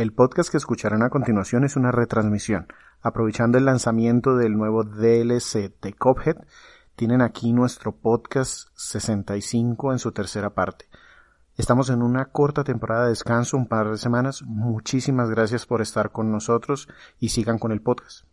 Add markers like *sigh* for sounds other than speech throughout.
El podcast que escucharán a continuación es una retransmisión. Aprovechando el lanzamiento del nuevo DLC de Cophead, tienen aquí nuestro podcast 65 en su tercera parte. Estamos en una corta temporada de descanso, un par de semanas. Muchísimas gracias por estar con nosotros y sigan con el podcast.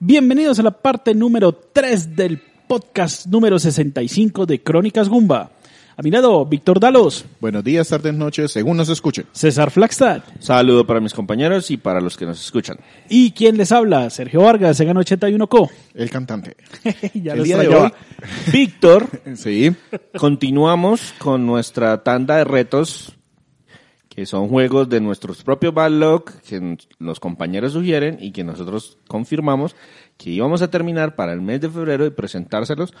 Bienvenidos a la parte número 3 del podcast número 65 de Crónicas Gumba. A mi lado, Víctor Dalos. Buenos días, tardes, noches, según nos escuchen. César Flagstad. Saludo para mis compañeros y para los que nos escuchan. ¿Y quién les habla? Sergio Vargas, Segan 81 Co. El cantante. *laughs* ya El lo día de hoy- Víctor, *laughs* Sí. continuamos con nuestra tanda de retos, que son juegos de nuestros propios backlog, que los compañeros sugieren y que nosotros confirmamos que íbamos a terminar para el mes de febrero y presentárselos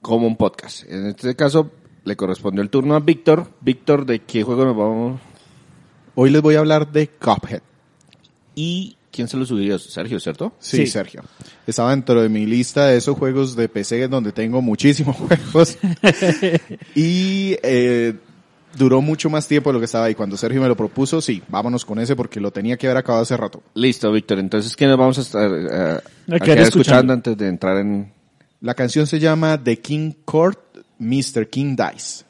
como un podcast. En este caso, le correspondió el turno a Víctor. Víctor, ¿de qué juego nos vamos? Hoy les voy a hablar de Cuphead. ¿Y quién se lo sugirió? Sergio, ¿cierto? Sí, Sí. Sergio. Estaba dentro de mi lista de esos juegos de PC donde tengo muchísimos *laughs* juegos. y eh, duró mucho más tiempo de lo que estaba ahí. Cuando Sergio me lo propuso, sí, vámonos con ese porque lo tenía que haber acabado hace rato. Listo, Víctor. Entonces, ¿qué nos vamos a estar eh, a A quedar quedar escuchando. escuchando antes de entrar en La canción se llama The King Court, Mr. King Dice.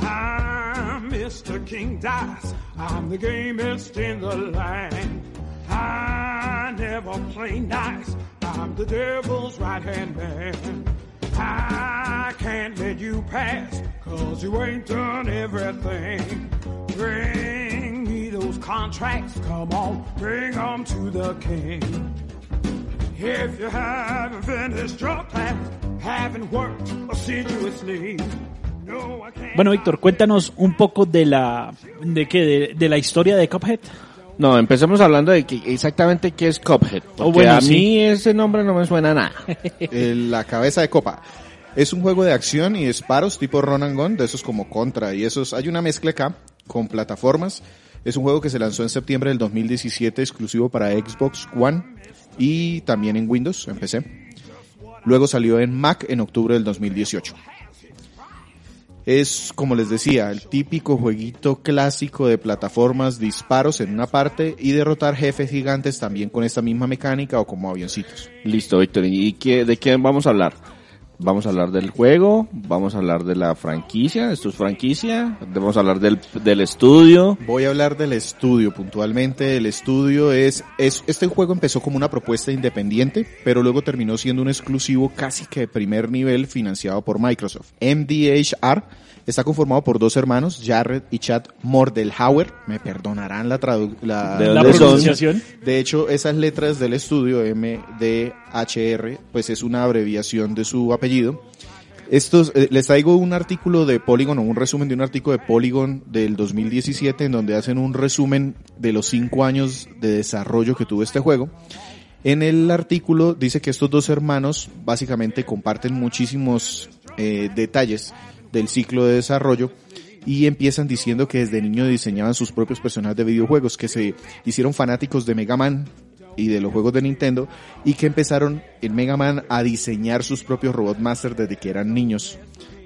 I'm Mr. King Dice. I'm the gamest in the land. I never play nice. I'm the devil's right hand man. I can't let you pass, cause you ain't done everything. Those contracts, come on, bring 'em to the king. If you haven't finished your class, haven't worked assiduously, no, I can't. Bueno, Víctor, cuéntanos un poco de la de qué de, de la historia de Cuphead. No, empecemos hablando de que exactamente qué es Cuphead. Porque Oh, bueno, a sí. mí ese nombre no me suena a nada. *laughs* El- la cabeza de copa. Es un juego de acción y disparos tipo run and gun, de esos como Contra y esos. Hay una mezcla acá con plataformas. Es un juego que se lanzó en septiembre del 2017 exclusivo para Xbox One y también en Windows, en PC. Luego salió en Mac en octubre del 2018. Es, como les decía, el típico jueguito clásico de plataformas, disparos en una parte y derrotar jefes gigantes también con esta misma mecánica o como avioncitos. Listo, Víctor. ¿Y qué, de qué vamos a hablar? Vamos a hablar del juego, vamos a hablar de la franquicia, esto es franquicia, vamos a hablar del, del estudio. Voy a hablar del estudio puntualmente. El estudio es, es, este juego empezó como una propuesta independiente, pero luego terminó siendo un exclusivo casi que de primer nivel financiado por Microsoft. MDHR está conformado por dos hermanos, Jared y Chad Mordelhauer. Me perdonarán la la, ¿De La pronunciación. de hecho, esas letras del estudio, MDHR, pues es una abreviación de su apellido. Estos, eh, les traigo un artículo de Polygon o un resumen de un artículo de Polygon del 2017 en donde hacen un resumen de los cinco años de desarrollo que tuvo este juego. En el artículo dice que estos dos hermanos básicamente comparten muchísimos eh, detalles del ciclo de desarrollo y empiezan diciendo que desde niño diseñaban sus propios personajes de videojuegos, que se hicieron fanáticos de Mega Man y de los juegos de Nintendo y que empezaron en Mega Man a diseñar sus propios Robot Master desde que eran niños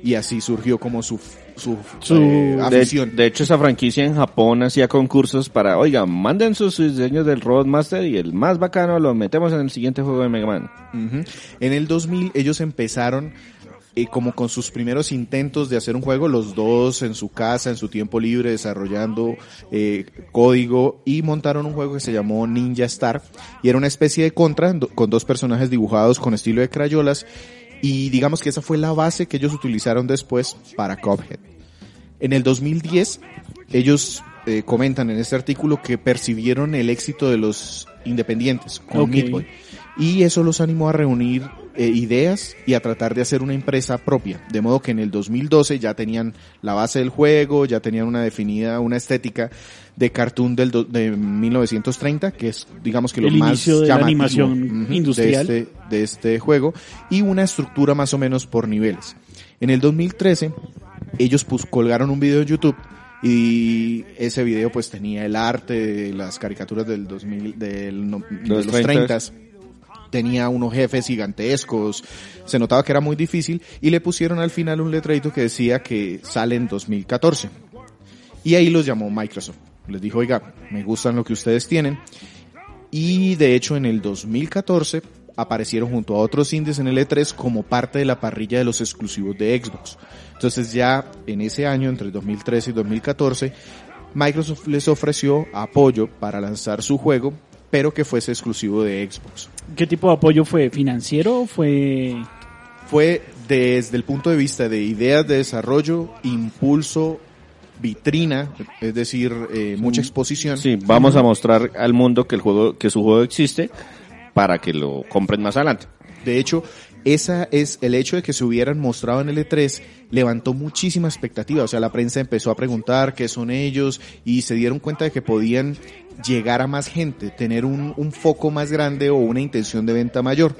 y así surgió como su, su, Su- eh, De, afición. de hecho, esa franquicia en Japón hacía concursos para, oiga, manden sus diseños del Robot Master y el más bacano lo metemos en el siguiente juego de Mega Man. En el 2000 ellos empezaron eh, como con sus primeros intentos de hacer un juego, los dos en su casa, en su tiempo libre, desarrollando eh, código y montaron un juego que se llamó Ninja Star y era una especie de contra con dos personajes dibujados con estilo de crayolas y digamos que esa fue la base que ellos utilizaron después para Cuphead. En el 2010 ellos eh, comentan en este artículo que percibieron el éxito de los independientes con Ok. Meat Boy y eso los animó a reunir eh, ideas y a tratar de hacer una empresa propia. De modo que en el 2012 ya tenían la base del juego, ya tenían una definida, una estética de cartoon del do- de 1930, que es digamos que lo El más inicio de la animación industrial. de este, de este juego y una estructura más o menos por niveles. En el 2013 ellos pues, colgaron un video en YouTube y ese video pues tenía el arte de las caricaturas del 2000 del no- de Los los 30s. 30s tenía unos jefes gigantescos, se notaba que era muy difícil y le pusieron al final un letradito que decía que sale en 2014. Y ahí los llamó Microsoft. Les dijo, oiga, me gustan lo que ustedes tienen. Y de hecho en el 2014 aparecieron junto a otros indies en el E3 como parte de la parrilla de los exclusivos de Xbox. Entonces ya en ese año, entre 2013 y 2014, Microsoft les ofreció apoyo para lanzar su juego, pero que fuese exclusivo de Xbox. ¿Qué tipo de apoyo fue? ¿Financiero? ¿Fue...? Fue desde el punto de vista de ideas de desarrollo, impulso, vitrina, es decir, eh, mucha exposición. Sí, vamos a mostrar al mundo que el juego, que su juego existe para que lo compren más adelante. De hecho, esa es el hecho de que se hubieran mostrado en el E3 levantó muchísima expectativa. O sea, la prensa empezó a preguntar qué son ellos y se dieron cuenta de que podían llegar a más gente, tener un, un foco más grande o una intención de venta mayor.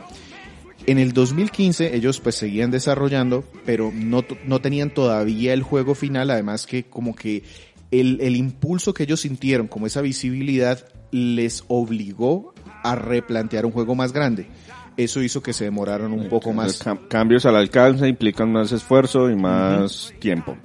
En el 2015 ellos pues seguían desarrollando, pero no, no tenían todavía el juego final, además que como que el, el impulso que ellos sintieron, como esa visibilidad, les obligó a replantear un juego más grande. Eso hizo que se demoraran un poco más. Cam- cambios al alcance implican más esfuerzo y más tiempo.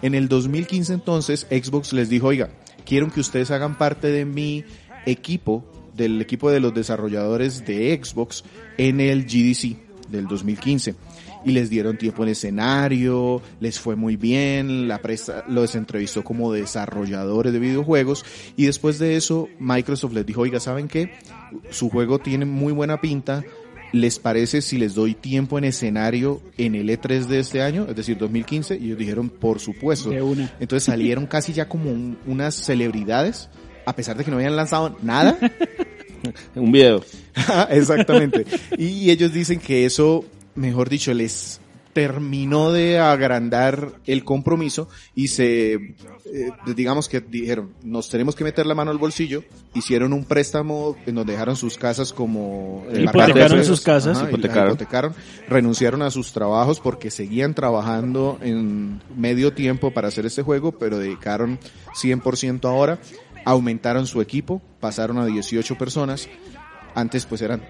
En el 2015 entonces Xbox les dijo, oiga, quiero que ustedes hagan parte de mi equipo, del equipo de los desarrolladores de Xbox en el GDC del 2015. Y les dieron tiempo en escenario, les fue muy bien, la prensa los entrevistó como desarrolladores de videojuegos y después de eso Microsoft les dijo, oiga, ¿saben qué? Su juego tiene muy buena pinta, ¿les parece si les doy tiempo en escenario en el E3 de este año, es decir, 2015? Y ellos dijeron, por supuesto. De una. Entonces salieron casi ya como un- unas celebridades, a pesar de que no habían lanzado nada. *laughs* Un video. *laughs* Exactamente. Y ellos dicen que eso, mejor dicho, les terminó de agrandar el compromiso y se, eh, digamos que dijeron, nos tenemos que meter la mano al bolsillo, hicieron un préstamo en donde dejaron sus casas como... eh, Hipotecaron sus casas. hipotecaron, renunciaron a sus trabajos porque seguían trabajando en medio tiempo para hacer este juego, pero dedicaron 100% ahora, aumentaron su equipo, pasaron a 18 personas, antes pues eran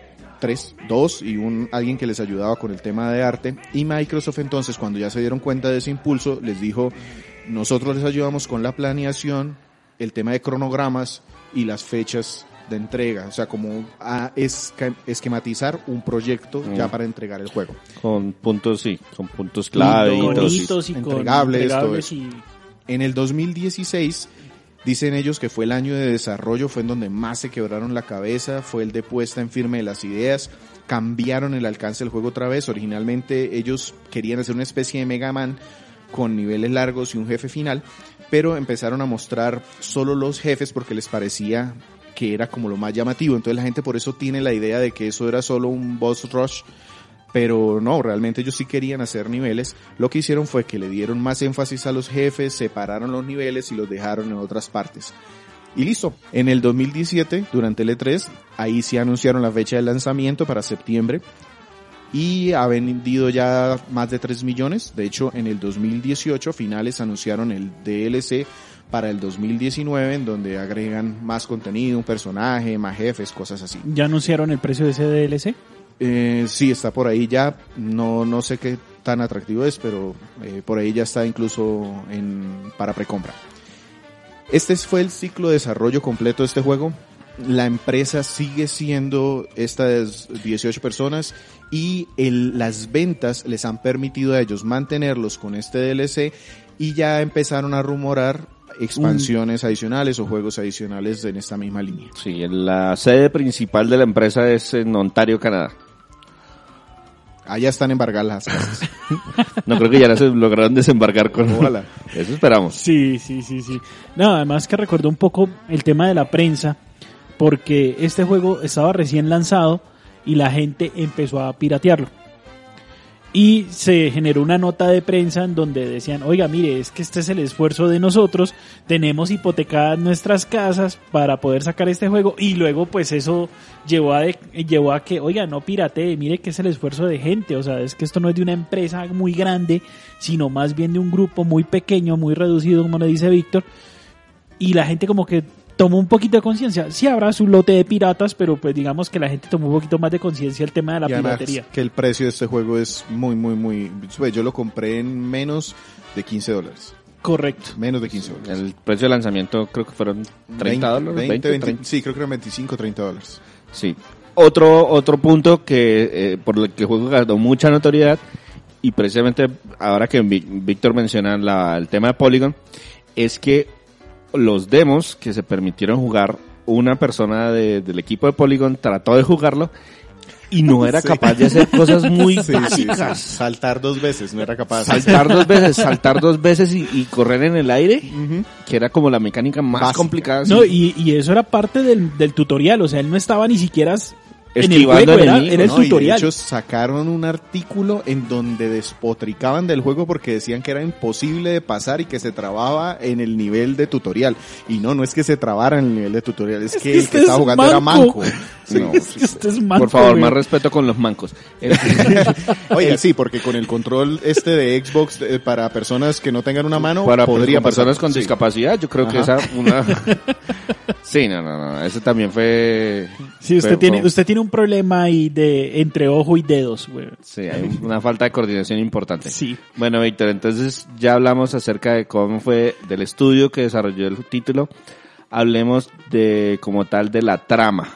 tres, dos y un alguien que les ayudaba con el tema de arte y Microsoft entonces cuando ya se dieron cuenta de ese impulso les dijo nosotros les ayudamos con la planeación, el tema de cronogramas y las fechas de entrega, o sea como a esquematizar un proyecto ya Mm. para entregar el juego. Con puntos, sí, con puntos clave y Con todo, sí. hitos y con entregables, todo eso. En el 2016 dicen ellos que fue el año de desarrollo, fue en donde más se quebraron la cabeza, fue el de puesta en firme de las ideas, cambiaron el alcance del juego otra vez, originalmente ellos querían hacer una especie de Mega Man con niveles largos y un jefe final, pero empezaron a mostrar solo los jefes porque les parecía que era como lo más llamativo, entonces la gente por eso tiene la idea de que eso era solo un boss rush pero no, realmente ellos sí querían hacer niveles. Lo que hicieron fue que le dieron más énfasis a los jefes, separaron los niveles y los dejaron en otras partes. Y listo. En el 2017, durante el E3, ahí sí anunciaron la fecha de lanzamiento para septiembre. Y ha vendido ya más de 3 millones. De hecho, en el 2018, a finales, anunciaron el DLC para el 2019, en donde agregan más contenido, un personaje, más jefes, cosas así. ¿Ya anunciaron el precio de ese DLC? Eh, sí, está por ahí ya. No, no sé qué tan atractivo es, pero eh, por ahí ya está incluso en, para precompra. Este fue el ciclo de desarrollo completo de este juego. La empresa sigue siendo estas 18 personas y el- las ventas les han permitido a ellos mantenerlos con este DLC y ya empezaron a rumorar expansiones adicionales o juegos adicionales en esta misma línea. Sí, la sede principal de la empresa es en Ontario, Canadá. Allá están embargadas las casas. *laughs* No creo que ya se lograron desembarcar con... Ojalá. *laughs* Eso esperamos. Sí, sí, sí, sí. No, además que recordó un poco el tema de la prensa, porque este juego estaba recién lanzado y la gente empezó a piratearlo. Y se generó una nota de prensa en donde decían, oiga, mire, es que este es el esfuerzo de nosotros, tenemos hipotecadas nuestras casas para poder sacar este juego y luego pues eso llevó a, llevó a que, oiga, no piratee, mire que es el esfuerzo de gente, o sea, es que esto no es de una empresa muy grande, sino más bien de un grupo muy pequeño, muy reducido, como le dice Víctor, y la gente como que tomó un poquito de conciencia. Sí habrá su lote de piratas, pero pues digamos que la gente tomó un poquito más de conciencia el tema de la Y piratería. que el precio de este juego es muy, muy, muy... pues, Yo lo compré en menos de 15 dólares. Correcto. Menos de 15 dólares. El precio de lanzamiento creo que fueron 30 dólares. 20, 20, 20, 30. Sí, creo que eran 25, 30 dólares. Sí. Otro, otro punto que eh, por el que el juego ganó mucha notoriedad y precisamente ahora que Víctor menciona la- el tema de Polygon es que los demos que se permitieron jugar una persona de- del equipo de Polygon trató de jugarlo y no era Sí. capaz de hacer cosas muy *laughs* Sí, sí, sí. básicas. Saltar dos veces, no era capaz. Saltar dos *laughs* veces, saltar dos veces y, y correr en el aire, que era como la mecánica más Básica. complicada. No, y, y eso era parte del, del tutorial, o sea, él no estaba ni siquiera en el Esquivando juego, era, era el No, y de tutorial. hecho sacaron un artículo en donde despotricaban del juego porque decían que era imposible de pasar y que se trababa en el nivel de tutorial. Y no, no es que se trabara en el nivel de tutorial, es, Es que que el que estaba es jugando era manco. *laughs* No, Es que usted es manco, Por favor, güey. más respeto con los mancos. *laughs* El- *laughs* Oiga, sí, porque con el control este de Xbox eh, para personas que no tengan una mano, para podría con personas con Sí. discapacidad, yo creo que esa una Sí, no, no, no, eso también fue Sí, usted fue- tiene, fue- usted tiene un problema ahí de entre ojo y dedos, güey. Sí, hay una falta de coordinación importante. Sí. Bueno, Víctor, entonces ya hablamos acerca de cómo fue del estudio que desarrolló el título. Hablemos de como tal de la trama.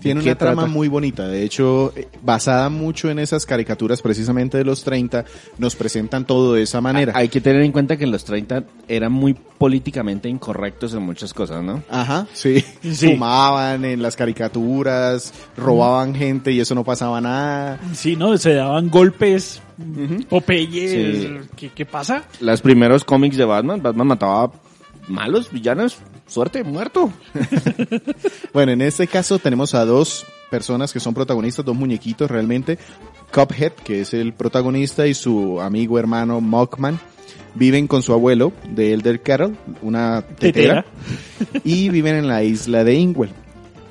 Tiene ¿De qué una trama trata? muy bonita, de hecho, eh, basada mucho en esas caricaturas precisamente de los 30, nos presentan todo de esa manera. Hay que tener en cuenta que en los 30 eran muy políticamente incorrectos en muchas cosas, ¿no? Ajá, sí. *laughs* Sí. Fumaban en las caricaturas, robaban gente y eso no pasaba nada. Sí, ¿no? Se daban golpes, popeyes. Sí. ¿Qué, ¿Qué pasa? Los primeros cómics de Batman, Batman mataba malos, villanos, suerte, muerto. *laughs* Bueno, en este caso tenemos a dos personas que son protagonistas, dos muñequitos realmente. Cuphead, que es el protagonista, y su amigo hermano Mockman. Viven con su abuelo de Elder Carol, una tetera, y viven en la isla de Ingwell.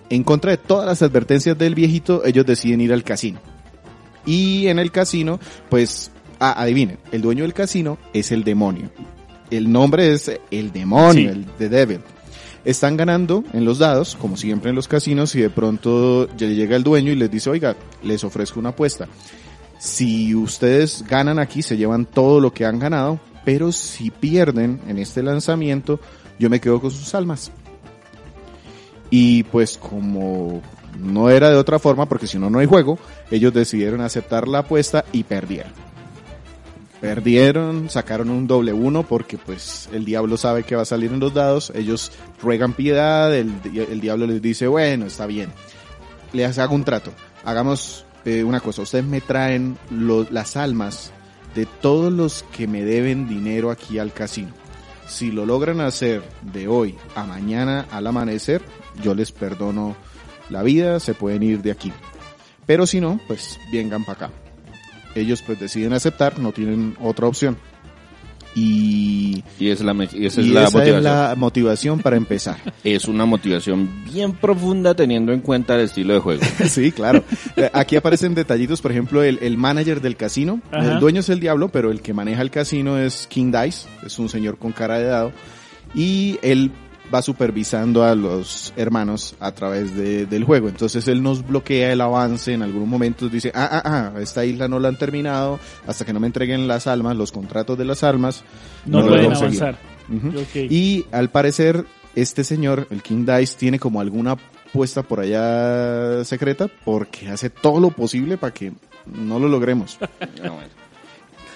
En contra de todas las advertencias del viejito, ellos deciden ir al casino. Y en el casino, pues, ah, adivinen, el dueño del casino es el demonio. El nombre es el demonio, Sí. el The Devil. Están ganando en los dados, como siempre en los casinos, y de pronto llega el dueño y les dice, oiga, les ofrezco una apuesta. Si ustedes ganan aquí, se llevan todo lo que han ganado, pero si pierden en este lanzamiento, yo me quedo con sus almas. Y pues como no era de otra forma, porque si no, no hay juego, ellos decidieron aceptar la apuesta y perdieron. Perdieron, sacaron un doble uno porque pues el diablo sabe que va a salir en los dados, ellos ruegan piedad, el, diablo les dice, bueno, está bien, les hago un trato, hagamos eh, una cosa, ustedes me traen las almas de todos los que me deben dinero aquí al casino. Si lo logran hacer de hoy a mañana al amanecer, yo les perdono la vida, se pueden ir de aquí. Pero si no, pues vengan para acá. Ellos pues deciden aceptar, no tienen otra opción. Y, Y esa es la, y esa es la esa motivación. es la motivación para empezar. *laughs* Es una motivación bien profunda teniendo en cuenta el estilo de juego. *laughs* sí, claro. Eh, Aquí aparecen detallitos, por ejemplo, el, el manager del casino. Ajá. El dueño es el diablo, pero el que maneja el casino es King Dice, es un señor con cara de dado. Y él va supervisando a los hermanos a través de- del juego. Entonces él nos bloquea el avance en algunos momentos. Dice, ah, ah, ah, esta isla no la han terminado. Hasta que no me entreguen las almas, los contratos de las almas. No, lo pueden podemos seguir". avanzar. Ujú. Ok. Y al parecer, este señor, el King Dice, tiene como alguna puesta por allá secreta porque hace todo lo posible para que no lo logremos. *laughs*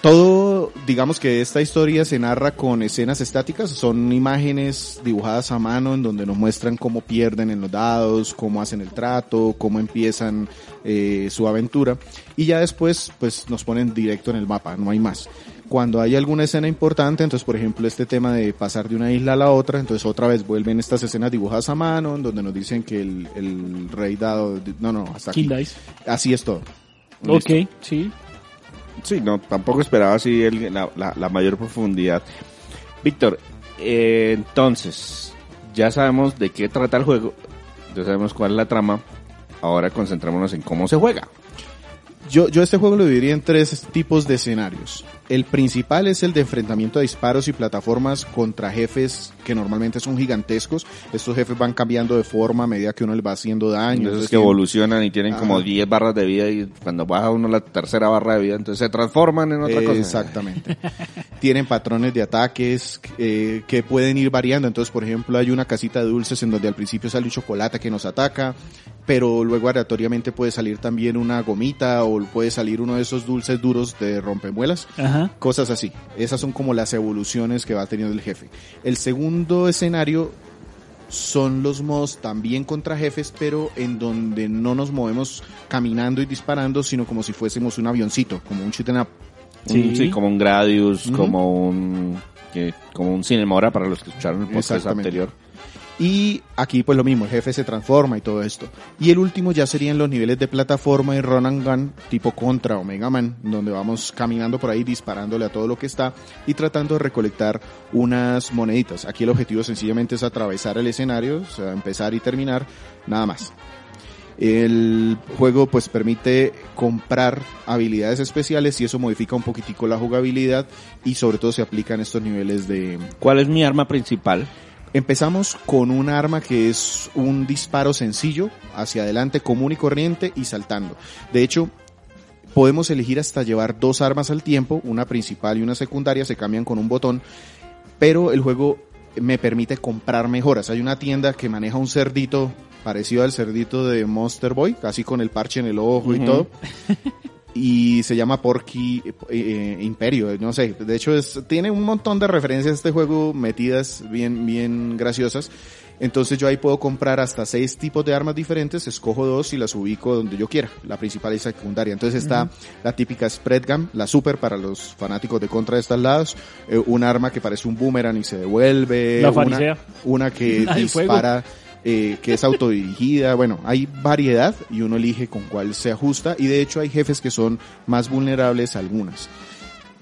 Todo, digamos que esta historia se narra con escenas estáticas, son imágenes dibujadas a mano en donde nos muestran cómo pierden en los dados, cómo hacen el trato, cómo empiezan eh, su aventura y ya después pues nos ponen directo en el mapa, no hay más. Cuando hay alguna escena importante, entonces por ejemplo este tema de pasar de una isla a la otra, entonces otra vez vuelven estas escenas dibujadas a mano en donde nos dicen que el, el rey dado, no, no, hasta aquí. Así es todo. Ok, sí. Sí, no, tampoco esperaba así la- la mayor profundidad. Víctor, eh, entonces, ya sabemos de qué trata el juego, ya sabemos cuál es la trama, ahora concentrémonos en cómo se juega. Yo, yo este juego lo dividiría en tres tipos de escenarios. El principal es el de enfrentamiento a disparos y plataformas contra jefes que normalmente son gigantescos. Estos jefes van cambiando de forma a medida que uno les va haciendo daño. Esos Entonces que tienen- evolucionan y tienen como Ajá. 10 barras de vida y cuando baja uno la tercera barra de vida, entonces se transforman en otra cosa. Exactamente. *laughs* Tienen patrones de ataques eh, que pueden ir variando. Entonces, por ejemplo, hay una casita de dulces en donde al principio sale un chocolate que nos ataca, pero luego aleatoriamente puede salir también una gomita o puede salir uno de esos dulces duros de rompemuelas. Ajá. Cosas así. Esas son como las evoluciones que va teniendo el jefe. El segundo escenario son los modos también contra jefes, pero en donde no nos movemos caminando y disparando, sino como si fuésemos un avioncito, como un shoot up. Un- Sí. sí, como un Gradius, como un que- como un Cinemora para los que escucharon el podcast anterior. Y aquí pues lo mismo, el jefe se transforma y todo esto. Y el último ya serían los niveles de plataforma y run and gun tipo Contra o Mega Man, donde vamos caminando por ahí disparándole a todo lo que está y tratando de recolectar unas moneditas. Aquí el objetivo sencillamente es atravesar el escenario, o sea, empezar y terminar, nada más. El juego pues permite comprar habilidades especiales y eso modifica un poquitico la jugabilidad y sobre todo se aplica en estos niveles de, ¿Cuál es mi arma principal? Empezamos con un arma que es un disparo sencillo, hacia adelante, común y corriente y saltando. De hecho, podemos elegir hasta llevar dos armas al tiempo, una principal y una secundaria, se cambian con un botón, pero el juego me permite comprar mejoras. Hay una tienda que maneja un cerdito parecido al cerdito de Monster Boy, casi con el parche en el ojo y todo. *laughs* Y se llama Porky eh, Imperio, no sé, de hecho es, tiene un montón de referencias a este juego metidas bien, bien graciosas. Entonces yo ahí puedo comprar hasta seis tipos de armas diferentes, escojo dos y las ubico donde yo quiera, la principal y secundaria. Entonces está la típica spread gun, la super para los fanáticos de contra de estos lados, eh, un arma que parece un boomerang y se devuelve, La una, que *laughs* fuego. Eh, que es autodirigida, bueno, hay variedad y uno elige con cuál se ajusta y de hecho hay jefes que son más vulnerables a algunas.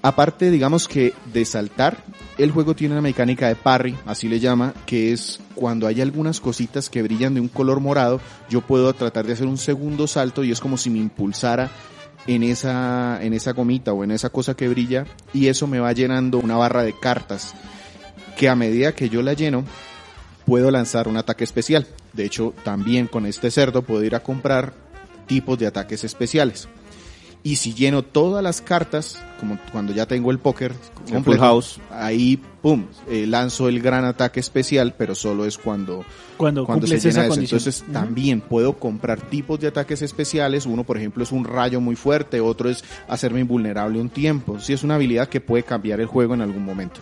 Aparte, digamos que de saltar, el juego tiene una mecánica de parry, así le llama, que es cuando hay algunas cositas que brillan de un color morado, yo puedo tratar de hacer un segundo salto y es como si me impulsara en esa, en esa gomita o en esa cosa que brilla y eso me va llenando una barra de cartas que a medida que yo la lleno, puedo lanzar un ataque especial. De hecho, también con este cerdo puedo ir a comprar tipos de ataques especiales. Y si lleno todas las cartas, como cuando ya tengo el póker completo, full house. ahí, pum, eh, lanzo el gran ataque especial, pero solo es cuando, Cuando, cuando se llena esa eso. condición. Entonces también puedo comprar tipos de ataques especiales. Uno, por ejemplo, es un rayo muy fuerte, otro es hacerme invulnerable un tiempo. Sí, es una habilidad que puede cambiar el juego en algún momento.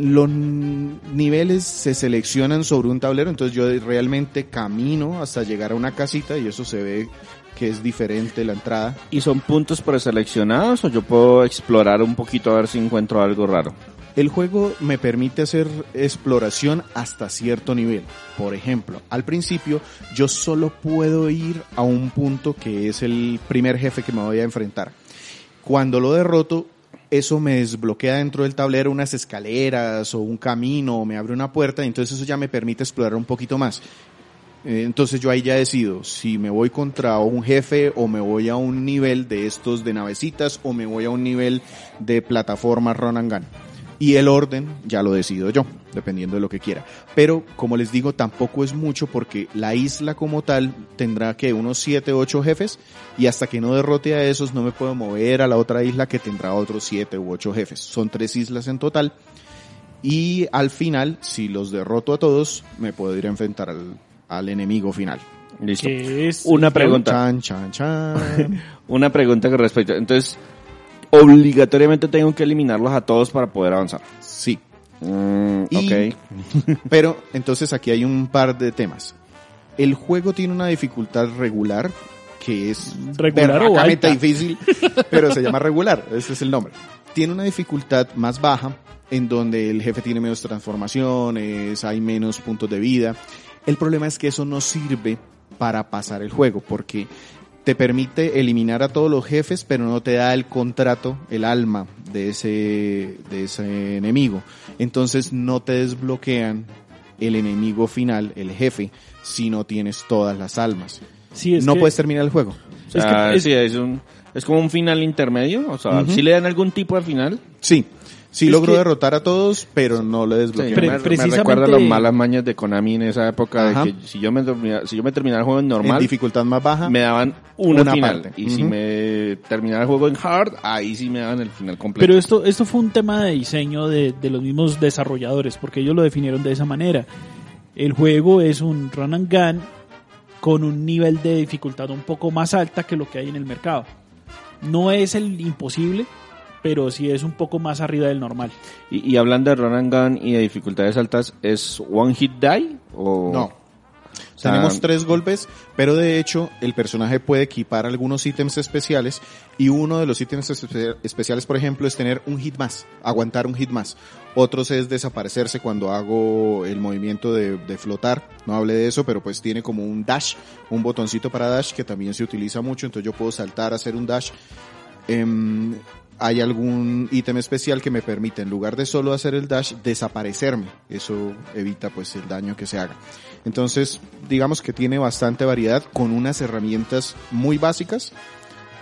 Los niveles se seleccionan sobre un tablero, entonces yo realmente camino hasta llegar a una casita y eso se ve que es diferente la entrada. ¿Y son puntos preseleccionados o yo puedo explorar un poquito a ver si encuentro algo raro? El juego me permite hacer exploración hasta cierto nivel. Por ejemplo, al principio yo solo puedo ir a un punto que es el primer jefe que me voy a enfrentar. Cuando lo derroto, eso me desbloquea dentro del tablero unas escaleras o un camino o me abre una puerta y entonces eso ya me permite explorar un poquito más. Eh, Entonces yo ahí ya decido si me voy contra un jefe o me voy a un nivel de estos de navecitas o me voy a un nivel de plataforma run and gun. Y el orden ya lo decido yo, dependiendo de lo que quiera. Pero, como les digo, tampoco es mucho porque la isla como tal tendrá que unos 7, 8 jefes y hasta que no derrote a esos no me puedo mover a la otra isla que tendrá otros 7 u 8 jefes. Son tres islas en total. Y al final, si los derroto a todos, me puedo ir a enfrentar al, al enemigo final. Listo. Una pregunta. Chan, chan, chan. *laughs* Una pregunta con respecto. Entonces, obligatoriamente tengo que eliminarlos a todos para poder avanzar. sí. Mm, Y- ok. *laughs* Pero entonces aquí hay un par de temas. El juego tiene una dificultad regular que es Regular o alta. difícil, pero se llama regular, ese es el nombre. Tiene una dificultad más baja en donde el jefe tiene menos transformaciones, hay menos puntos de vida. El problema es que eso no sirve para pasar el juego porque te permite eliminar a todos los jefes, pero no te da el contrato, el alma de ese, de ese enemigo. Entonces no te desbloquean el enemigo final, el jefe, si no tienes todas las almas. Sí, es no que puedes terminar el juego. O sea, Es que es- sí, es, un, es como un final intermedio. O sea, si le dan algún tipo de final. Sí, sí Es logró que- derrotar a todos, pero no le Sí, desbloqueó. Pre- me, me precisamente- recuerda las malas mañas de Konami en esa época. Ajá. De que si yo me terminaba, si yo me terminaba el juego en en normal, dificultad más baja. me daban una, Una final. parte. Y si me terminaba el juego en hard, ahí sí me daban el final completo. Pero esto, esto fue un tema de diseño de, de los mismos desarrolladores, porque ellos lo definieron de esa manera. El juego es un run and gun con un nivel de dificultad un poco más alta que lo que hay en el mercado. No es el imposible, pero sí es un poco más arriba del normal. Y, y hablando de run and gun y de dificultades altas, ¿es one hit die? O... No. sea, Tenemos tres golpes, pero de hecho el personaje puede equipar algunos ítems especiales y uno de los ítems espe- especiales, por ejemplo, es tener un hit más, aguantar un hit más. Otros es desaparecerse cuando hago el movimiento de, de flotar. No hablé de eso, pero pues tiene como un dash, un botoncito para dash que también se utiliza mucho, entonces yo puedo saltar, hacer un dash. Em, hay algún ítem especial que me permite, en lugar de solo hacer el dash, desaparecerme. Eso evita pues el daño que se haga. Entonces, digamos que tiene bastante variedad con unas herramientas muy básicas.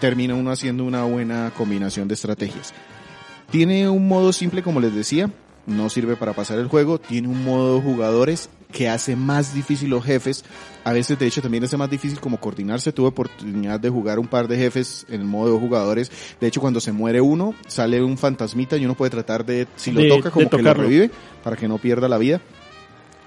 Termina uno haciendo una buena combinación de estrategias. Tiene un modo simple, como les decía, no sirve para pasar el juego. Tiene un modo jugadores que hace más difícil los jefes. A veces, de hecho, también hace más difícil como coordinarse. Tuve oportunidad de jugar un par de jefes en el modo jugadores. De hecho, cuando se muere uno, sale un fantasmita y uno puede tratar de, si lo De- toca, como de que lo revive para que no pierda la vida.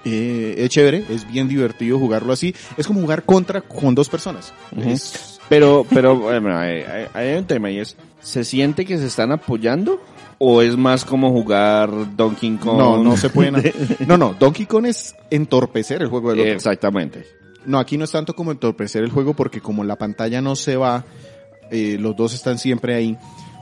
Eh, es chévere, es bien divertido jugarlo así. Es como jugar contra con dos personas. Es- Pero, pero, bueno, hay, hay- hay un tema y es, ¿se siente que se están apoyando? ¿O es más como jugar Donkey Kong? no, no se pueden. *laughs* No, no, Donkey Kong es entorpecer el juego del otro. Exactamente. No, aquí no es tanto como entorpecer el juego porque como la pantalla no se va, eh, los dos están siempre ahí.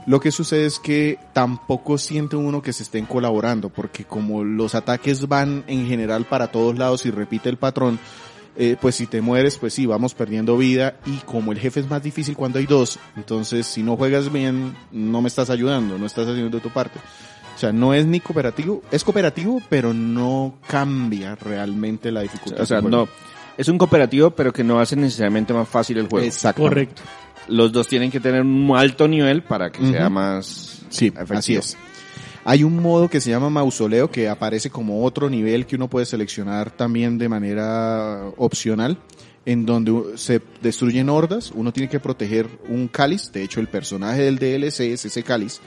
Lo que sucede es que tampoco siente uno que se estén colaborando porque como los ataques van en general para todos lados y repite el patrón, eh, pues si te mueres, pues sí, vamos perdiendo vida y como el jefe es más difícil cuando hay dos, entonces si no juegas bien, no me estás ayudando, no estás haciendo tu parte. O sea, no es ni cooperativo, es cooperativo, pero no cambia realmente la dificultad. O sea, del juego. no. Es un cooperativo, pero que no hace necesariamente más fácil el juego. Exacto. Correcto. Los dos tienen que tener un alto nivel para que sea más Sí, efectivo. así es. Hay un modo que se llama mausoleo que aparece como otro nivel que uno puede seleccionar también de manera opcional en donde se destruyen hordas, uno tiene que proteger un cáliz, de hecho el personaje del DLC es ese cáliz.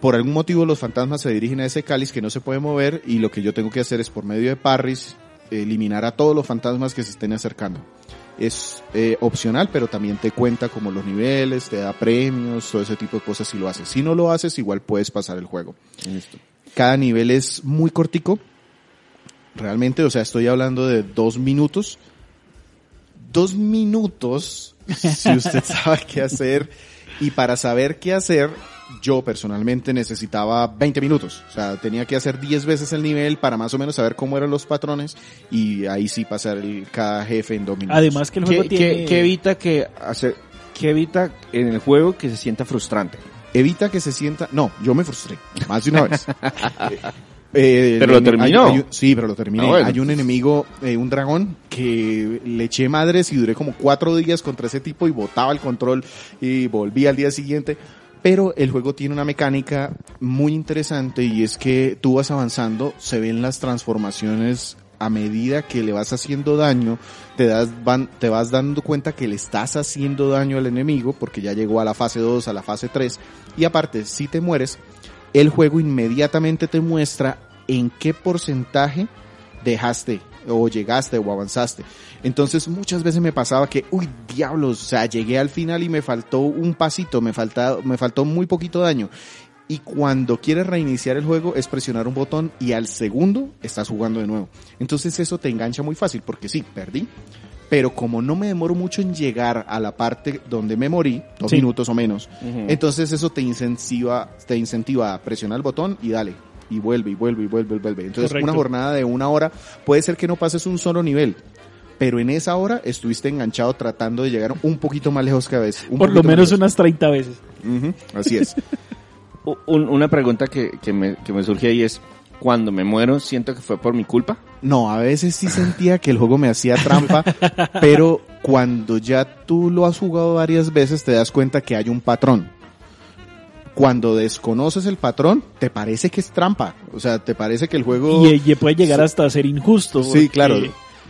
Por algún motivo los fantasmas se dirigen a ese cáliz que no se puede mover y lo que yo tengo que hacer es por medio de parries eliminar a todos los fantasmas que se estén acercando. Es eh, opcional, pero también te cuenta como los niveles, te da premios, todo ese tipo de cosas si lo haces. Si no lo haces, igual puedes pasar el juego. Listo. Cada nivel es muy cortico. Realmente, o sea, estoy hablando de dos minutos. Dos minutos, si usted *laughs* sabe qué hacer. Y para saber qué hacer, yo personalmente necesitaba 20 minutos. O sea, tenía que hacer 10 veces el nivel para más o menos saber cómo eran los patrones. Y ahí sí pasar el, cada jefe en dos minutos. Además que el juego ¿Qué, tiene... qué- qué evita que hacer, qué evita en el juego que se sienta frustrante? evita que se sienta. No, yo me frustré más de una vez. *laughs* Eh, Pero lo hay- terminó. hay sí, pero lo terminé. Ah, bueno. Hay un enemigo, eh, un dragón, que le eché madres y duré como cuatro días contra ese tipo y botaba el control y volví al día siguiente. Pero el juego tiene una mecánica muy interesante y es que tú vas avanzando, se ven las transformaciones a medida que le vas haciendo daño, te das, te vas dando cuenta que le estás haciendo daño al enemigo porque ya llegó a la fase 2, a la fase 3 y aparte, si te mueres, el juego inmediatamente te muestra en qué porcentaje dejaste o llegaste o avanzaste. Entonces muchas veces me pasaba que, uy, diablos, o sea, llegué al final y me faltó un pasito, me faltó, me faltó muy poquito daño. Y cuando quieres reiniciar el juego es presionar un botón y al segundo estás jugando de nuevo. Entonces eso te engancha muy fácil porque sí, perdí. Pero como no me demoro mucho en llegar a la parte donde me morí, dos Sí. minutos o menos, entonces eso te incentiva, te incentiva a presionar el botón y dale. Y vuelve, y vuelve, y vuelve, y vuelve. Entonces Correcto. una jornada de una hora puede ser que no pases un solo nivel. Pero en esa hora estuviste enganchado tratando de llegar un poquito más lejos que a veces. un Por lo menos unas 30 veces. Así es. *laughs* Una pregunta que, que, me, que me surge ahí es, cuando me muero siento que fue por mi culpa. No, a veces sí sentía que el juego me hacía trampa, *laughs* pero cuando ya tú lo has jugado varias veces te das cuenta que hay un patrón. Cuando desconoces el patrón, te parece que es trampa. O sea, te parece que el juego... Y, y puede llegar hasta a ser injusto. Sí, claro.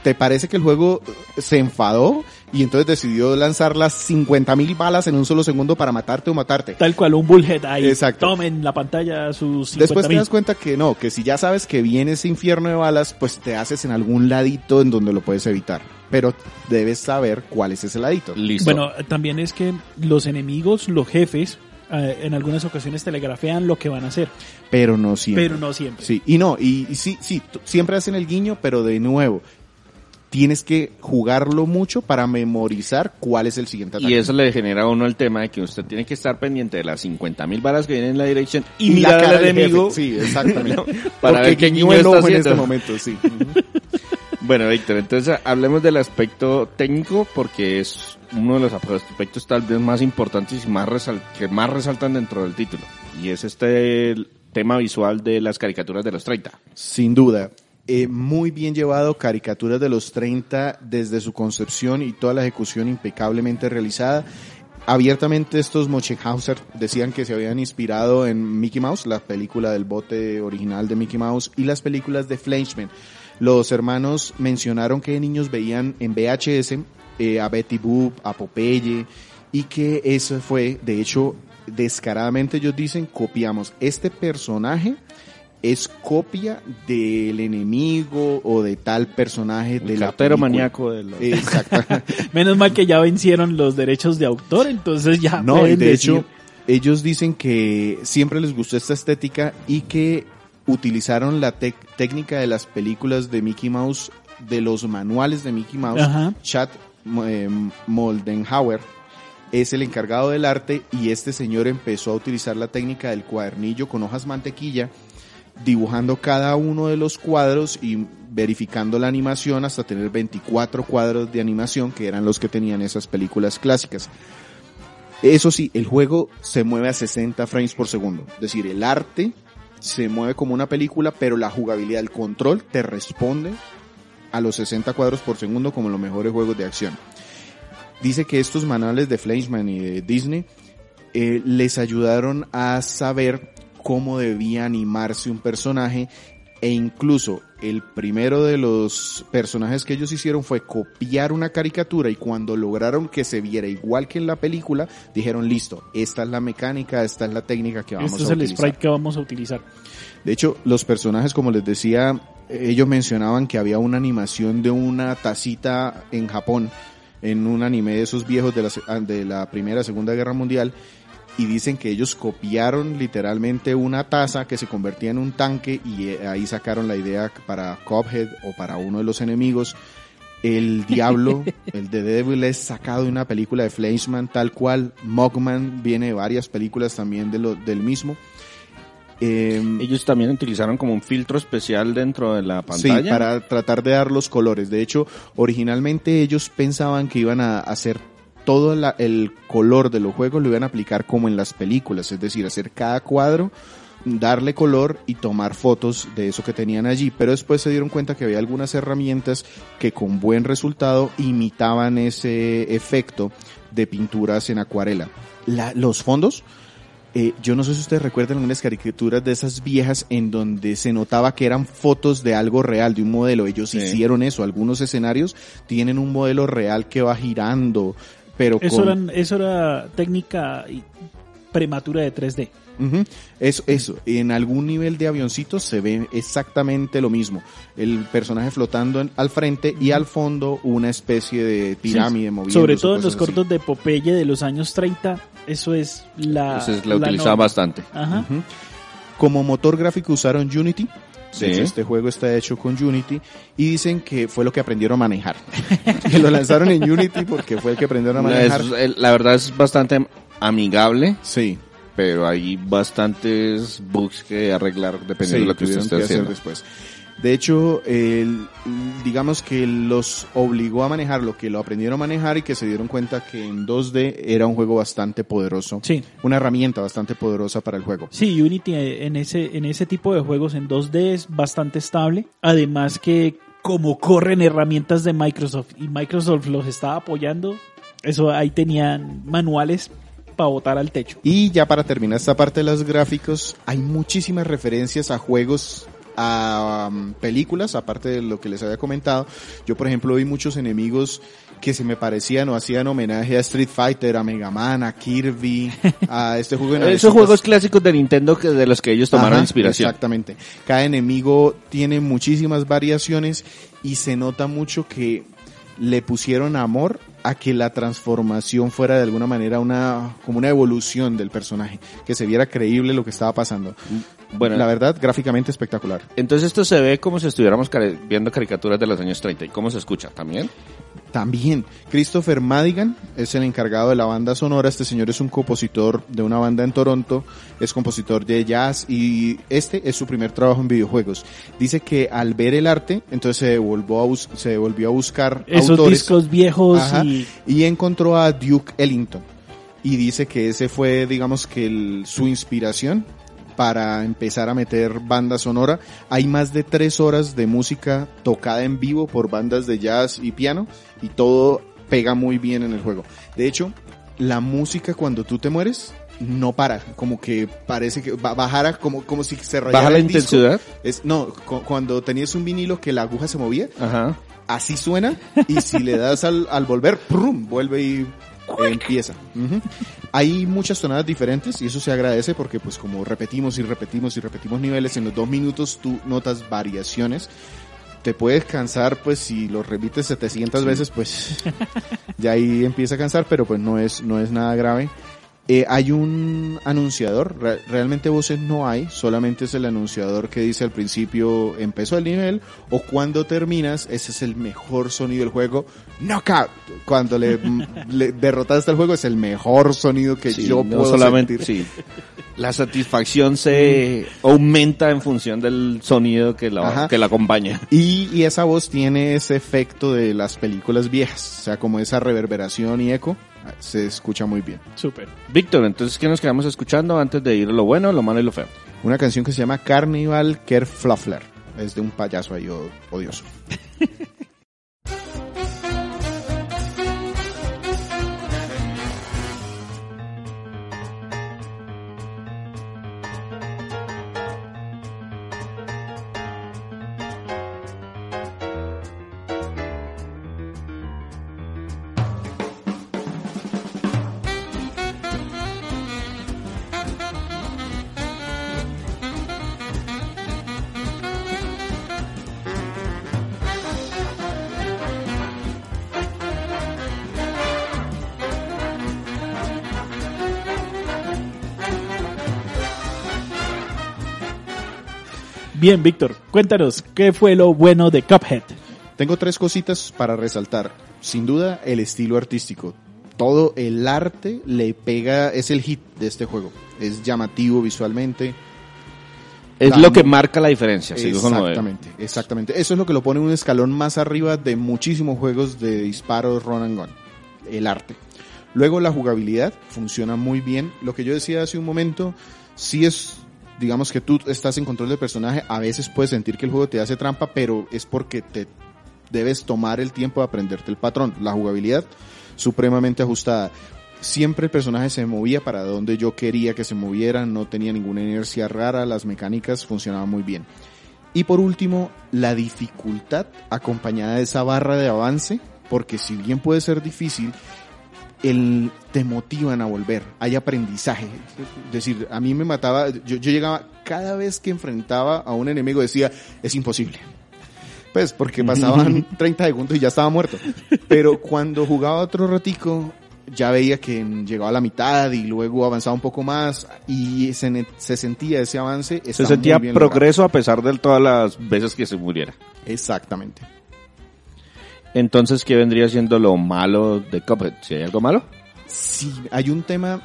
Te parece que el juego se enfadó y entonces decidió lanzar las 50 mil balas en un solo segundo para matarte o matarte. Tal cual, un bullhead ahí. Exacto. Tomen la pantalla sus 50 Después te das cuenta que no, que si ya sabes que viene ese infierno de balas, pues te haces en algún ladito en donde lo puedes evitar. Pero debes saber cuál es ese ladito. Listo. Bueno, también es que los enemigos, los jefes, eh, en algunas ocasiones telegrafean lo que van a hacer, Pero no siempre. pero no siempre. Sí, y no, y, y sí, sí, siempre hacen el guiño, pero de nuevo, tienes que jugarlo mucho para memorizar cuál es el siguiente ataque. y eso le genera a uno el tema de que usted tiene que estar pendiente de las 50 mil balas que vienen en la dirección y, la mirar cara al enemigo. jefe. Sí, exactamente. *laughs* Para Porque ver qué guiño el está ojo en haciendo. este momento, sí. *laughs* Bueno, Víctor, entonces hablemos del aspecto técnico porque es uno de los aspectos tal vez más importantes y más que más resaltan dentro del título. Y es este tema visual de las caricaturas de los 30. Sin duda. Eh, muy bien llevado, caricaturas de los 30 desde su concepción y toda la ejecución impecablemente realizada. Abiertamente estos Mochehauser decían que se habían inspirado en Mickey Mouse, la película del bote original de Mickey Mouse y las películas de Fleischman. Los hermanos mencionaron que de niños veían en VHS eh, a Betty Boop, a Popeye y que eso fue, de hecho, descaradamente ellos dicen, copiamos este personaje es copia del enemigo o de tal personaje de El la cartero película. maníaco de los... Exacto. *laughs* Menos mal que ya vencieron los derechos de autor, entonces ya No, y de decir- hecho, ellos dicen que siempre les gustó esta estética y que utilizaron la técnica de las películas de Mickey Mouse, de los manuales de Mickey Mouse. Ajá. Chad eh, Moldenhauer es el encargado del arte y este señor empezó a utilizar la técnica del cuadernillo con hojas mantequilla, dibujando cada uno de los cuadros y verificando la animación hasta tener 24 cuadros de animación que eran los que tenían esas películas clásicas. Eso sí, el juego se mueve a 60 frames por segundo. Es decir, el arte se mueve como una película, pero la jugabilidad, el control te responde a los 60 cuadros por segundo como los mejores juegos de acción. Dice que estos manuales de Fleischman y de Disney eh, les ayudaron a saber cómo debía animarse un personaje e incluso el primero de los personajes que ellos hicieron fue copiar una caricatura y cuando lograron que se viera igual que en la película, dijeron listo, esta es la mecánica, esta es la técnica que vamos Este es a el utilizar. sprite que vamos a utilizar. De hecho, los personajes, como les decía, ellos mencionaban que había una animación de una tacita en Japón, en un anime de esos viejos de la, ah, de la Primera Segunda Guerra Mundial, y dicen que ellos copiaron literalmente una taza que se convertía en un tanque y eh, ahí sacaron la idea para Cuphead o para uno de los enemigos. El *laughs* diablo, el de Devil es sacado de una película de Fleischman tal cual. Mogman viene de varias películas también de lo, del mismo. Em, Ellos también utilizaron como un filtro especial dentro de la Sí, pantalla. para tratar de dar los colores. De hecho, originalmente ellos pensaban que iban a hacer todo la- el color de los juegos lo iban a aplicar como en las películas, es decir, hacer cada cuadro, darle color y tomar fotos de eso que tenían allí. Pero después se dieron cuenta que había algunas herramientas que con buen resultado imitaban ese efecto de pinturas en acuarela. La- los fondos, eh, yo no sé si ustedes recuerdan algunas caricaturas de esas viejas en donde se notaba que eran fotos de algo real, de un modelo. Ellos Sí. hicieron eso. Algunos escenarios tienen un modelo real que va girando, pero Eso, con... eran- eso era técnica prematura de 3D. Ujú, Eso, eso. En algún nivel de avioncito se ve exactamente lo mismo. El personaje flotando en- al frente y al fondo una especie de pirámide Sí, moviéndose. Sobre todo en los así. cortos de Popeye de los años 30, eso es la. Entonces la, la utilizaba norma. bastante. Ajá. Como motor gráfico usaron Unity. Sí. Este juego está hecho con Unity y dicen que fue lo que aprendieron a manejar. *laughs* que lo lanzaron en Unity porque fue el que aprendieron a manejar. es- la verdad es bastante amigable, Sí, pero hay bastantes bugs que arreglar dependiendo sí, de lo que usted esté haciendo. después. De hecho, el- digamos que los obligó a manejar lo que lo aprendieron a manejar y que se dieron cuenta que en 2D era un juego bastante poderoso. Sí. Una herramienta bastante poderosa para el juego. Sí, Unity en ese, en ese tipo de juegos en 2D es bastante estable. Además que como corren herramientas de Microsoft y Microsoft los estaba apoyando, eso ahí tenían manuales para botar al techo. Y ya para terminar esta parte de los gráficos, hay muchísimas referencias a juegos, a um, películas, aparte de lo que les había comentado. Yo, por ejemplo, vi muchos enemigos que se me parecían o hacían homenaje a Street Fighter, a Mega Man, a Kirby, *laughs* a este juego de Esos juegos clásicos de Nintendo que de los que ellos tomaron Ajá, inspiración. Exactamente. Cada enemigo tiene muchísimas variaciones y se nota mucho que le pusieron amor a que la transformación fuera de alguna manera una como una evolución del personaje, que se viera creíble lo que estaba pasando. Bueno, La verdad, gráficamente espectacular. entonces esto se ve como si estuviéramos cari- viendo caricaturas de los años 30. ¿Y cómo se escucha? ¿También? También, Christopher Madigan es el encargado de la banda sonora. Este señor es un compositor de una banda en Toronto, es compositor de jazz y este es su primer trabajo en videojuegos. Dice que al ver el arte, entonces se volvió a, bus- se volvió a buscar Esos autores discos viejos Ajá, y y encontró a Duke Ellington. Y dice que ese fue, digamos que el- su inspiración para empezar a meter banda sonora. Hay más de tres horas de música tocada en vivo por bandas de jazz y piano y todo pega muy bien en el juego. De hecho, la música cuando tú te mueres no para, como que parece que ba- bajara como, como si se rayara ¿Baja la el disco. intensidad? Es, no, cu- cuando tenías un vinilo que la aguja se movía, Ajá. así suena y si le das al, al volver, ¡prum! vuelve y empieza. Hay muchas tonadas diferentes y eso se agradece porque pues como repetimos y repetimos y repetimos niveles, en los dos minutos tú notas variaciones. Te puedes cansar pues si lo repites 700 veces pues ya ahí empieza a cansar, pero pues no es, no es nada grave. Eh, hay un anunciador, re- realmente voces no hay, solamente es el anunciador que dice al principio empezó el nivel o cuando terminas, ese es el mejor sonido del juego, knockout. Cuando le, *laughs* le derrotaste al juego es el mejor sonido que Sí, yo no puedo solamente, sentir. sí. La satisfacción se aumenta en función del sonido que la, Ajá. que la acompaña. Y, y esa voz tiene ese efecto de las películas viejas, o sea, como esa reverberación y eco, se escucha muy bien. súper. Víctor, entonces, ¿qué nos quedamos escuchando antes de ir a lo bueno, lo malo y lo feo? Una canción que se llama Carnival Kerfluffler, es de un payaso ahí odioso. *laughs* Bien, Víctor, cuéntanos, ¿qué fue lo bueno de Cuphead? Tengo tres cositas para resaltar. Sin duda, el estilo artístico. Todo el arte le pega, es el hit de este juego. Es llamativo visualmente. Es lo que marca la diferencia, de- Exactamente, exactamente. Eso es lo que lo pone un escalón más arriba de muchísimos juegos de disparos run and gun. El arte. Luego la jugabilidad funciona muy bien. Lo que yo decía hace un momento, sí es, digamos que tú estás en control del personaje, a veces puedes sentir que el juego te hace trampa, pero es porque te debes tomar el tiempo de aprenderte el patrón. La jugabilidad supremamente ajustada. Siempre el personaje se movía para donde yo quería que se moviera, no tenía ninguna inercia rara, las mecánicas funcionaban muy bien. Y por último, la dificultad acompañada de esa barra de avance, porque si bien puede ser difícil, el, te motivan a volver, hay aprendizaje. Es decir, a mí me mataba, yo, yo llegaba, cada vez que enfrentaba a un enemigo decía, es imposible. Pues porque pasaban *laughs* 30 segundos y ya estaba muerto. Pero cuando jugaba otro ratico, ya veía que llegaba a la mitad y luego avanzaba un poco más y se, se sentía ese avance. Se sentía logrado. progreso a pesar de todas las veces que se muriera. Exactamente. Entonces, ¿qué vendría siendo lo malo de Cuphead? ¿Si hay algo malo? Sí, hay un tema,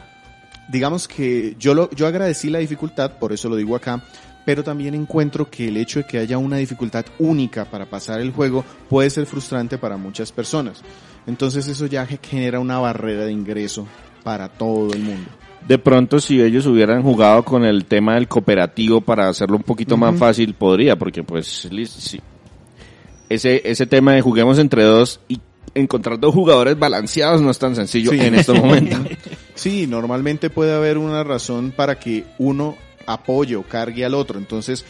digamos que yo lo, yo agradecí la dificultad, por eso lo digo acá, pero también encuentro que el hecho de que haya una dificultad única para pasar el juego puede ser frustrante para muchas personas. Entonces eso ya genera una barrera de ingreso para todo el mundo. De pronto, si ellos hubieran jugado con el tema del cooperativo para hacerlo un poquito más fácil, podría, porque pues, sí. Ese, ese tema de juguemos entre dos y encontrar dos jugadores balanceados no es tan sencillo Sí. en estos momentos. *laughs* Sí, normalmente puede haber una razón para que uno apoye o cargue al otro. Entonces,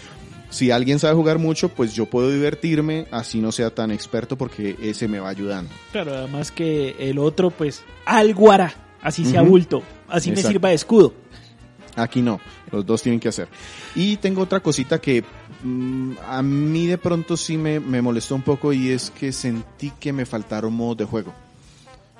si alguien sabe jugar mucho, pues yo puedo divertirme, así no sea tan experto porque ese me va ayudando. Claro, además que el otro, pues, algo hará. Así sea bulto. Así me sirva de escudo. Aquí no, los dos tienen que hacer. Y tengo otra cosita que mm, a mí de pronto sí me, me molestó un poco y es que sentí que me faltaron modos de juego.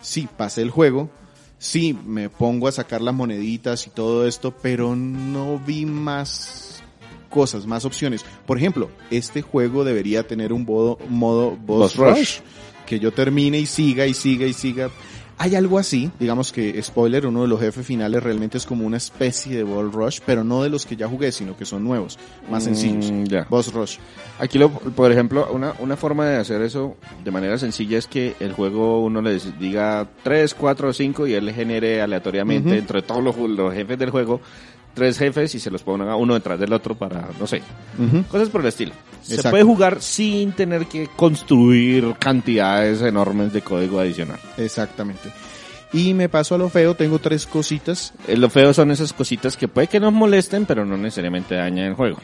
Sí, pasé el juego, sí, me pongo a sacar las moneditas y todo esto, pero no vi más cosas, más opciones. Por ejemplo, este juego debería tener un modo, modo boss, Boss rush. rush, que yo termine y siga y siga y siga. Hay algo así, digamos que, spoiler, uno de los jefes finales realmente es como una especie de Ball Rush, pero no de los que ya jugué, sino que son nuevos, más Mm, sencillos. Boss Rush. Aquí, lo, por ejemplo, una, una forma de hacer eso de manera sencilla es que el juego uno le diga 3, 4 o 5 y él le genere aleatoriamente Ujú. entre todos los, los jefes del juego tres jefes y se los ponga uno detrás del otro para, no sé, Ujú. cosas por el estilo. Se Exacto. puede jugar sin tener que construir cantidades enormes de código adicional. Exactamente. Y me paso a lo feo, tengo tres cositas. Eh, Lo feo son esas cositas que puede que nos molesten, pero no necesariamente dañan el juego.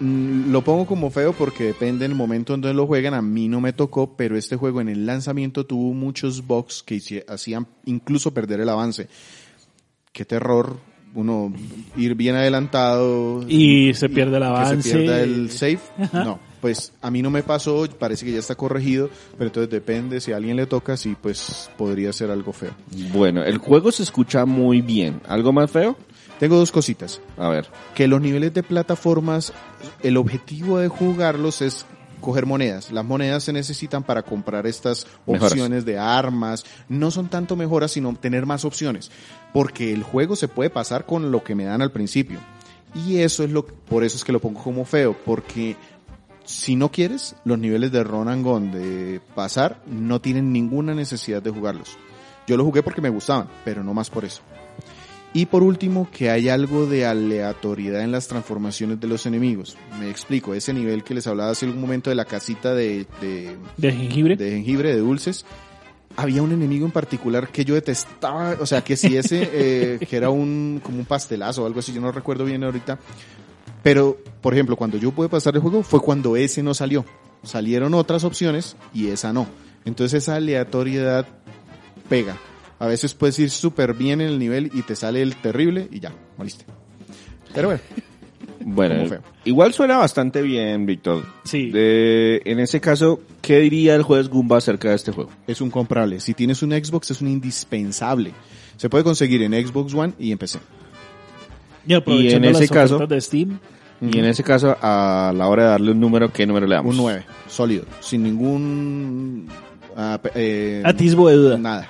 Mm, Lo pongo como feo porque depende del momento en donde lo juegan. A mí no me tocó, pero este juego en el lanzamiento tuvo muchos bugs que hacían incluso perder el avance. Qué terror uno ir bien adelantado Y se pierde el que avance. se pierda el save. No, pues a mí no me pasó, parece que ya está corregido, pero entonces depende si a alguien le toca, sí, pues podría ser algo feo. Bueno, el juego se escucha muy bien. ¿Algo más feo? Tengo dos cositas. A ver. que los niveles de plataformas, el objetivo de jugarlos es coger monedas. Las monedas se necesitan para comprar estas Mejoras. opciones de armas. No son tanto mejoras, sino tener más opciones. Porque el juego se puede pasar con lo que me dan al principio. Y eso es lo, por eso es que lo pongo como feo, porque si no quieres, los niveles de run and gun de pasar no tienen ninguna necesidad de jugarlos. Yo lo jugué porque me gustaban, pero no más por eso. Y por último, que hay algo de aleatoriedad en las transformaciones de los enemigos. Me explico, ese nivel que les hablaba hace algún momento de la casita de, de, De jengibre. de jengibre, de dulces, había un enemigo en particular que yo detestaba, o sea, que si ese, eh, *laughs* que era un, como un pastelazo o algo así, yo no recuerdo bien ahorita, pero, por ejemplo, cuando yo pude pasar el juego fue cuando ese no salió. Salieron otras opciones y esa no. Entonces esa aleatoriedad pega. A veces puedes ir súper bien en el nivel y te sale el terrible y ya, moriste. Pero bueno, *laughs* Bueno, igual suena bastante bien, Víctor. Sí. De- en ese caso, ¿qué diría el juez Goomba acerca de este juego? es un comprable. Si tienes un Xbox es un indispensable. Se puede conseguir en Xbox One y en PC. Y aprovechando Y en ese las caso- ofertas de Steam. Y en ese caso, a la hora de darle un número, ¿qué número le damos? Un 9, sólido, sin ningún... eh, Atisbo de duda. Nada.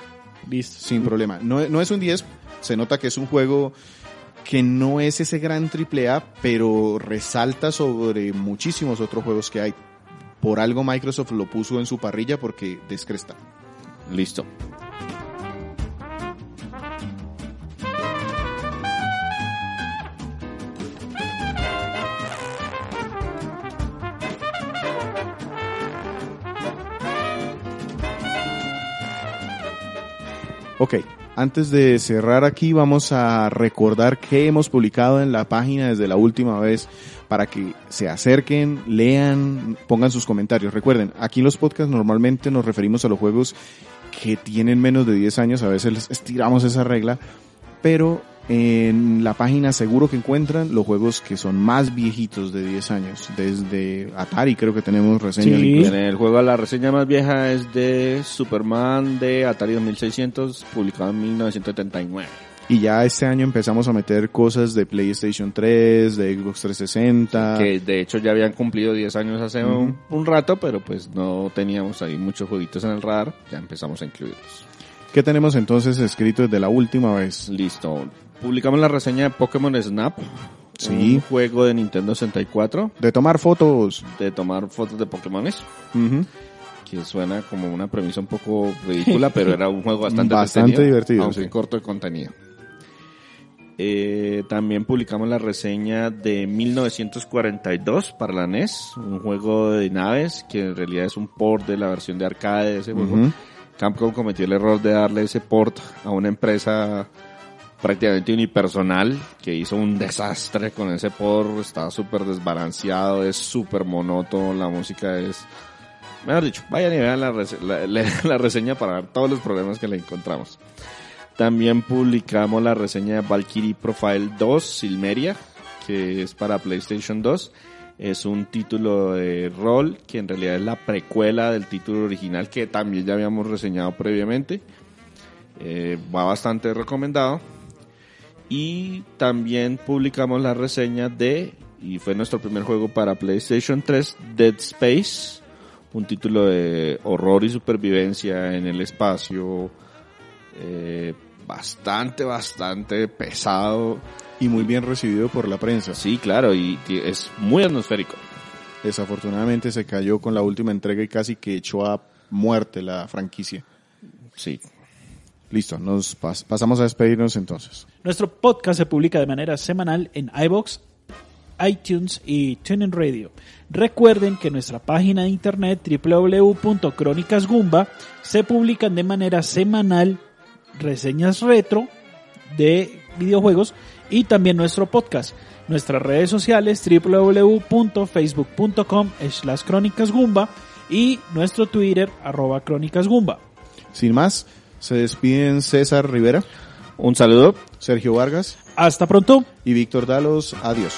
Listo. sin problema. No, no es un 10, se nota que es un juego que no es ese gran triple A, pero resalta sobre muchísimos otros juegos que hay. Por algo Microsoft lo puso en su parrilla porque descresta. Listo. Ok, antes de cerrar aquí vamos a recordar que hemos publicado en la página desde la última vez para que se acerquen, lean, pongan sus comentarios. Recuerden, aquí en los podcasts normalmente nos referimos a los juegos que tienen menos de 10 años, a veces estiramos esa regla, pero en la página seguro que encuentran los juegos que son más viejitos de 10 años, desde Atari creo que tenemos reseñas. Sí. el juego, la reseña más vieja es de Superman de Atari 2600, publicado en 1979. Y ya este año empezamos a meter cosas de PlayStation 3, de Xbox 360. Que de hecho ya habían cumplido 10 años hace un, un rato, pero pues no teníamos ahí muchos jueguitos en el radar. Ya empezamos a incluirlos. ¿Qué tenemos entonces escrito desde la última vez? Listo. Publicamos la reseña de Pokémon Snap, Sí. Un juego de Nintendo 64 De tomar fotos. de tomar fotos de Pokémones. Ujú. que suena como una premisa un poco ridícula, *laughs* pero era un juego bastante, Bastante divertido, aunque sí. corto de contenido. Eh, también publicamos la reseña de 1942 para la NES, un juego de naves que en realidad es un port de la versión de arcade de ese juego. Ujú. Capcom cometió el error de darle ese port a una empresa prácticamente unipersonal que hizo un desastre con ese port, está súper desbalanceado, es súper monótono, la música es... Mejor dicho, vayan y vean la, rese- la- *laughs* la reseña para ver todos los problemas que le encontramos. También publicamos la reseña de Valkyrie Profile 2 Silmeria, que es para PlayStation 2. Es un título de rol que en realidad es la precuela del título original que también ya habíamos reseñado previamente. Eh, va bastante recomendado. Y también publicamos la reseña de, y fue nuestro primer juego para PlayStation 3, Dead Space, un título de horror y supervivencia en el espacio, eh, bastante, bastante pesado. Y muy bien recibido por la prensa. Sí, claro, y es muy atmosférico. Desafortunadamente se cayó con la última entrega y casi que echó a muerte la franquicia. Sí. Listo, nos pas- pasamos a despedirnos entonces. Nuestro podcast se publica de manera semanal en iBox, iTunes y TuneIn Radio. Recuerden que nuestra página de internet www.crónicasgumba se publican de manera semanal reseñas retro de videojuegos y también nuestro podcast. Nuestras redes sociales www.facebook.com slash crónicasgumba y nuestro Twitter arroba crónicasgumba. Sin más, se despiden César Rivera, Un saludo. Sergio Vargas Hasta pronto. y Víctor Dalos. Adiós.